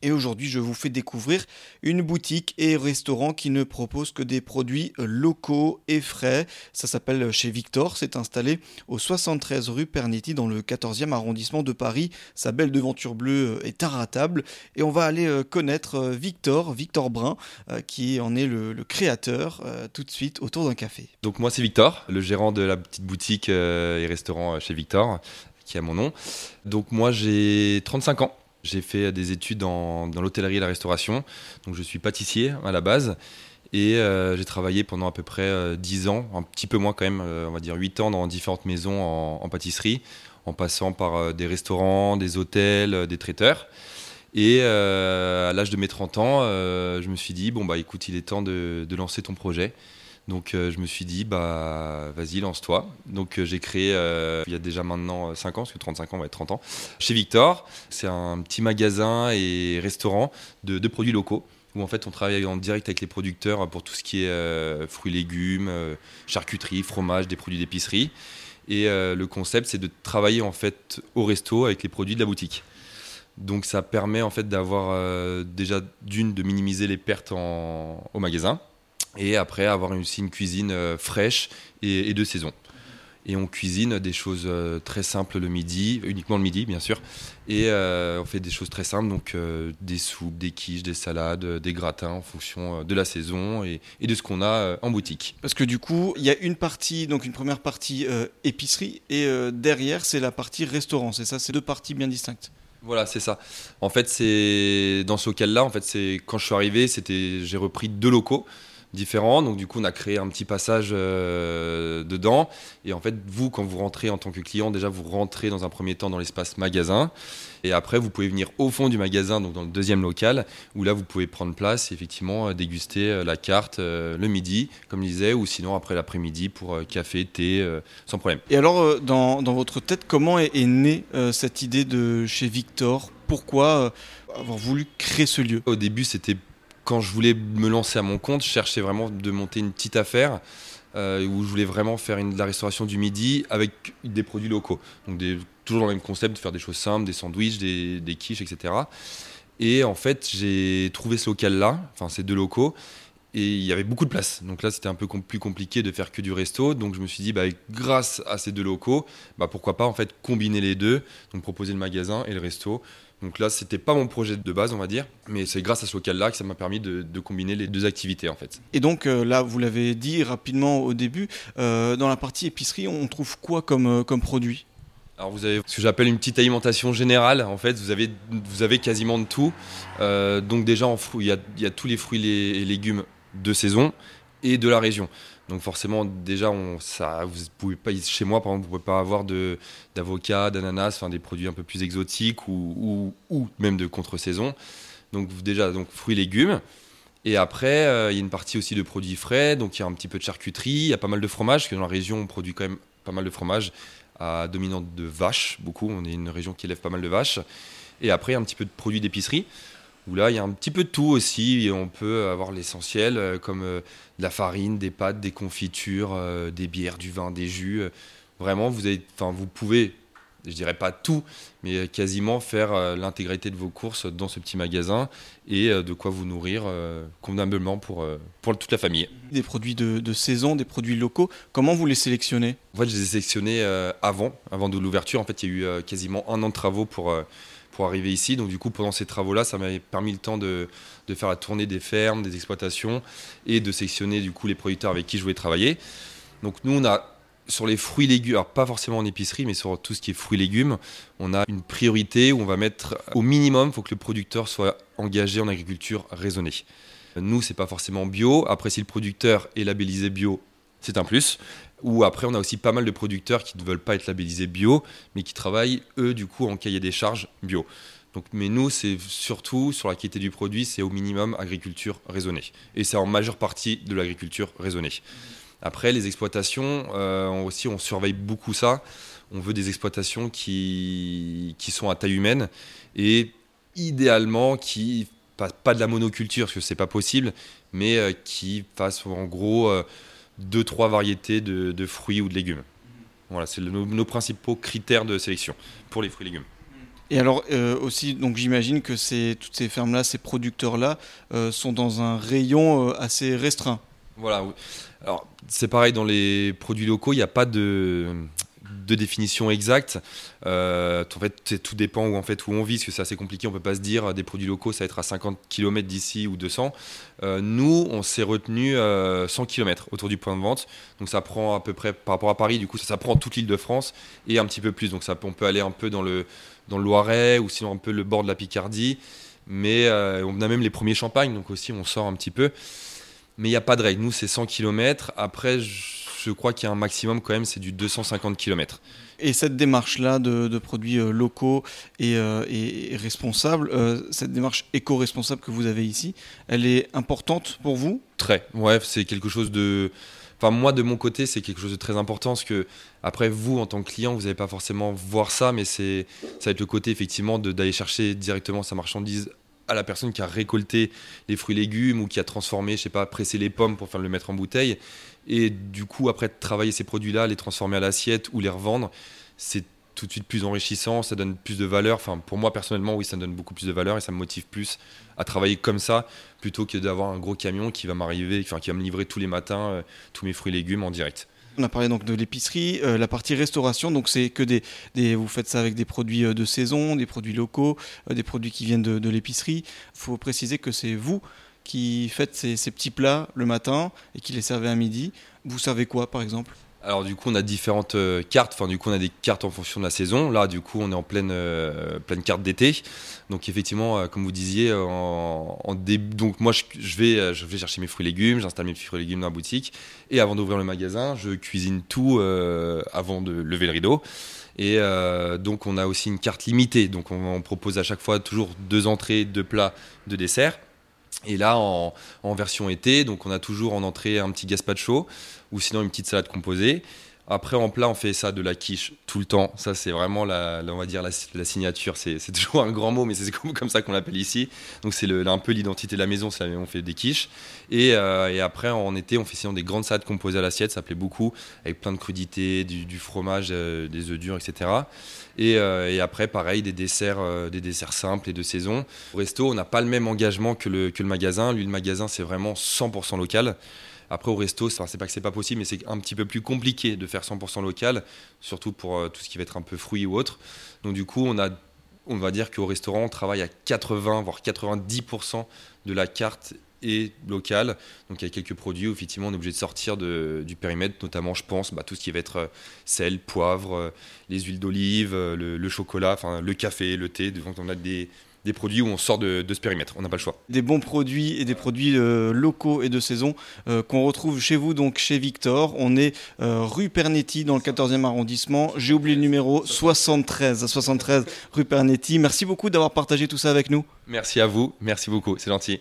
Et aujourd'hui, je vous fais découvrir une boutique et restaurant qui ne propose que des produits locaux et frais. Ça s'appelle chez Victor. C'est installé au 73 rue Pernetti dans le 14e arrondissement de Paris. Sa belle devanture bleue est inratable. Et on va aller euh, connaître euh, Victor, Victor Brun, euh, qui en est le, créateur, tout de suite autour d'un café. Donc moi c'est Victor, le gérant de la petite boutique et restaurant chez Victor, qui a mon nom. Donc moi j'ai 35 ans. J'ai fait des études dans, l'hôtellerie et la restauration. Donc je suis pâtissier à la base. Et euh, j'ai travaillé pendant à peu près 10 euh, ans, un petit peu moins quand même, euh, on va dire 8 ans dans différentes maisons en, pâtisserie, en passant par des restaurants, des hôtels, des traiteurs. Et à l'âge de mes 30 ans, je me suis dit, bon bah écoute, il est temps de lancer ton projet. Donc euh, je me suis dit, bah vas-y, lance-toi. Donc euh, j'ai créé, euh, il y a déjà maintenant 5 ans, parce que 35 ans va être 30 ans, chez Victor. C'est un petit magasin et restaurant de, produits locaux où en fait on travaille en direct avec les producteurs pour tout ce qui est fruits, légumes, charcuterie, fromage, des produits d'épicerie. Et le concept c'est de travailler en fait au resto avec les produits de la boutique. Donc ça permet en fait d'avoir déjà d'une de minimiser les pertes au magasin et après avoir aussi une cuisine euh, fraîche et, de saison. Et on cuisine des choses euh, très simples le midi, uniquement le midi bien sûr. Et euh, on fait des choses très simples, donc des soupes, des quiches, des salades, des gratins en fonction de la saison et, de ce qu'on a en boutique. Parce que du coup, il y a une partie, donc une première partie épicerie, et derrière c'est la partie restaurant. C'est ça, c'est deux parties bien distinctes. Voilà, c'est ça. En fait, c'est dans ce local-là. En fait, c'est quand je suis arrivé, c'était j'ai repris deux locaux différents. Donc du coup, on a créé un petit passage euh, dedans. Et en fait, vous, quand vous rentrez en tant que client, déjà, vous rentrez dans un premier temps dans l'espace magasin. Et après, vous pouvez venir au fond du magasin, donc dans le deuxième local, où là, vous pouvez prendre place et effectivement euh, déguster euh, la carte le midi, comme je disais, ou sinon après l'après-midi pour café, thé, sans problème. Et alors, dans, dans, votre tête, comment est, est née cette idée de chez Victor? Pourquoi avoir voulu créer ce lieu? Au début, c'était quand je voulais me lancer à mon compte, je cherchais vraiment de monter une petite affaire euh, où je voulais vraiment faire de la restauration du midi avec des produits locaux. Donc toujours dans le même concept, de faire des choses simples, des sandwichs, des, des quiches, etc. Et en fait, j'ai trouvé ce local-là, enfin ces deux locaux, et il y avait beaucoup de place. Donc là, c'était un peu plus compliqué de faire que du resto. Donc je me suis dit, bah, grâce à ces deux locaux, bah, pourquoi pas en fait combiner les deux, donc proposer le magasin et le resto donc là, c'était pas mon projet de base, on va dire, mais c'est grâce à ce local-là que ça m'a permis de, combiner les deux activités en fait. Et donc euh, là, vous l'avez dit rapidement au début, euh, dans la partie épicerie, on trouve quoi comme, euh, comme produit? Alors vous avez ce que j'appelle une petite alimentation générale. En fait, vous avez, vous avez quasiment de tout. donc déjà, en il y, a, il y a tous les fruits et légumes de saison et de la région. Donc forcément, déjà, on, ça, vous pouvez pas, chez moi, par exemple, vous pouvez pas avoir de, d'avocat, d'ananas, enfin des produits un peu plus exotiques ou, ou, même de contre-saison. Donc déjà, donc fruits, légumes. Et après, euh, il y a une partie aussi de produits frais, donc il y a un petit peu de charcuterie, il y a pas mal de fromage, parce que dans la région, on produit quand même pas mal de fromage à dominante de vaches, beaucoup. On est une région qui élève pas mal de vaches. Et après, un petit peu de produits d'épicerie où là, il y a un petit peu de tout aussi. Et on peut avoir l'essentiel, euh, comme euh, de la farine, des pâtes, des confitures, euh, des bières, du vin, des jus. Vraiment, vous, avez, vous pouvez, je dirais pas tout, mais quasiment faire l'intégralité de vos courses dans ce petit magasin et de quoi vous nourrir convenablement pour, pour toute la famille. Des produits de, saison, des produits locaux, comment vous les sélectionnez? En fait, je les ai sélectionnés avant, avant de l'ouverture. En fait, il y a eu quasiment un an de travaux pour pour arriver ici. Donc du coup, pendant ces travaux-là, ça m'avait permis le temps de, de, faire la tournée des fermes, des exploitations et de sectionner du coup les producteurs avec qui je voulais travailler. Donc nous, on a sur les fruits et légumes, alors pas forcément en épicerie, mais sur tout ce qui est fruits et légumes, on a une priorité où on va mettre au minimum, il faut que le producteur soit engagé en agriculture raisonnée. Nous, c'est pas forcément bio. Après, si le producteur est labellisé bio, c'est un plus. Ou après, on a aussi pas mal de producteurs qui ne veulent pas être labellisés bio, mais qui travaillent, eux, du coup, en cahier des charges bio. Donc, mais nous, c'est surtout sur la qualité du produit, c'est au minimum agriculture raisonnée. Et c'est en majeure partie de l'agriculture raisonnée. Après, les exploitations, euh, aussi, on surveille beaucoup ça. On veut des exploitations qui, qui sont à taille humaine et idéalement qui pas, pas de la monoculture, parce que c'est pas possible, mais euh, qui fassent en gros. Euh, deux, trois variétés de, fruits ou de légumes. Voilà, c'est nos, principaux critères de sélection pour les fruits et légumes. Et alors aussi, donc j'imagine que toutes ces fermes-là, ces producteurs-là, sont dans un rayon assez restreint. Voilà. Alors c'est pareil dans les produits locaux, il n'y a pas de de définition exacte. Euh, en fait, tout dépend où, en fait, où on vit, parce que c'est assez compliqué. On peut pas se dire euh, des produits locaux, ça va être à 50 km d'ici ou 200. Euh, nous, on s'est retenu 100 km autour du point de vente. Donc ça prend à peu près, par rapport à Paris, du coup, ça, prend toute l'île de France et un petit peu plus. Donc on peut aller un peu dans le, dans le Loiret ou sinon un peu le bord de la Picardie. Mais on a même les premiers champagnes, donc aussi on sort un petit peu. Mais il n'y a pas de règle. Nous, c'est 100 km. Après, je crois qu'il y a un maximum quand même, c'est du 250 km. Et cette démarche-là de, produits euh, locaux et, euh, responsables, euh, cette démarche éco-responsable que vous avez ici, elle est importante pour vous? Très, ouais, c'est quelque chose de... Enfin, moi, de mon côté, c'est quelque chose de très important parce que, après, vous, en tant que client, vous n'allez pas forcément voir ça, mais c'est, ça va être le côté, effectivement, d'aller chercher directement sa marchandise à la personne qui a récolté les fruits et légumes ou qui a transformé, je sais pas, pressé les pommes pour faire le mettre en bouteille. Et du coup, après travailler ces produits-là, les transformer à l'assiette ou les revendre, c'est tout de suite plus enrichissant, ça donne plus de valeur. Enfin, pour moi personnellement, oui, ça donne beaucoup plus de valeur et ça me motive plus à travailler comme ça plutôt que d'avoir un gros camion qui va m'arriver, enfin, qui va me livrer tous les matins euh, tous mes fruits et légumes en direct. On a parlé donc de l'épicerie, euh, la partie restauration, donc c'est que des, vous faites ça avec des produits euh, de saison, des produits locaux, des produits qui viennent de, de l'épicerie. Il faut préciser que c'est vous qui faites ces, petits plats le matin et qui les servez à midi. Vous savez quoi par exemple? Alors du coup on a différentes euh, cartes, enfin du coup on a des cartes en fonction de la saison. Là du coup on est en pleine, euh, pleine carte d'été. Donc effectivement, euh, comme vous disiez, en, début, donc moi je, vais, je vais chercher mes fruits et légumes, j'installe mes fruits et légumes dans la boutique. Et avant d'ouvrir le magasin, je cuisine tout avant de lever le rideau. Et donc on a aussi une carte limitée. Donc on propose à chaque fois toujours deux entrées, deux plats, deux desserts. Et là, en, version été, donc on a toujours en entrée un petit gazpacho ou sinon une petite salade composée. Après, en plat, on fait ça de la quiche tout le temps. Ça, c'est vraiment la, on va dire la, signature. C'est toujours un grand mot, mais c'est comme, ça qu'on l'appelle ici. Donc, c'est un peu l'identité de la maison. On fait des quiches. Et, euh, et, après, en été, on fait sinon des grandes salades composées à l'assiette. Ça plaît beaucoup, avec plein de crudités, du, fromage, euh, des œufs durs, etc. Euh, et, après, pareil, des desserts, des desserts simples et de saison. Au resto, on n'a pas le même engagement que le, que le magasin. Lui, le magasin, c'est vraiment 100% local. Après, au resto, c'est pas que c'est pas possible, mais c'est un petit peu plus compliqué de faire 100% local, surtout pour euh, tout ce qui va être un peu fruits ou autre. Donc, du coup, on a on va dire qu'au restaurant, on travaille à 80 voire 90% de la carte est locale. Donc il y a quelques produits où effectivement on est obligé de sortir du périmètre, notamment je pense bah, tout ce qui va être euh, sel, poivre, euh, les huiles d'olive, le, le, chocolat, enfin le café, le thé. Donc on a des, des produits où on sort de, ce périmètre. On n'a pas le choix. Des bons produits et des produits euh, locaux et de saison euh, qu'on retrouve chez vous, donc chez Victor. On est euh, rue Pernetti dans le 14e arrondissement. J'ai oublié le numéro 73, 73 rue Pernetti. Merci beaucoup d'avoir partagé tout ça avec nous. Merci à vous, merci beaucoup, c'est gentil.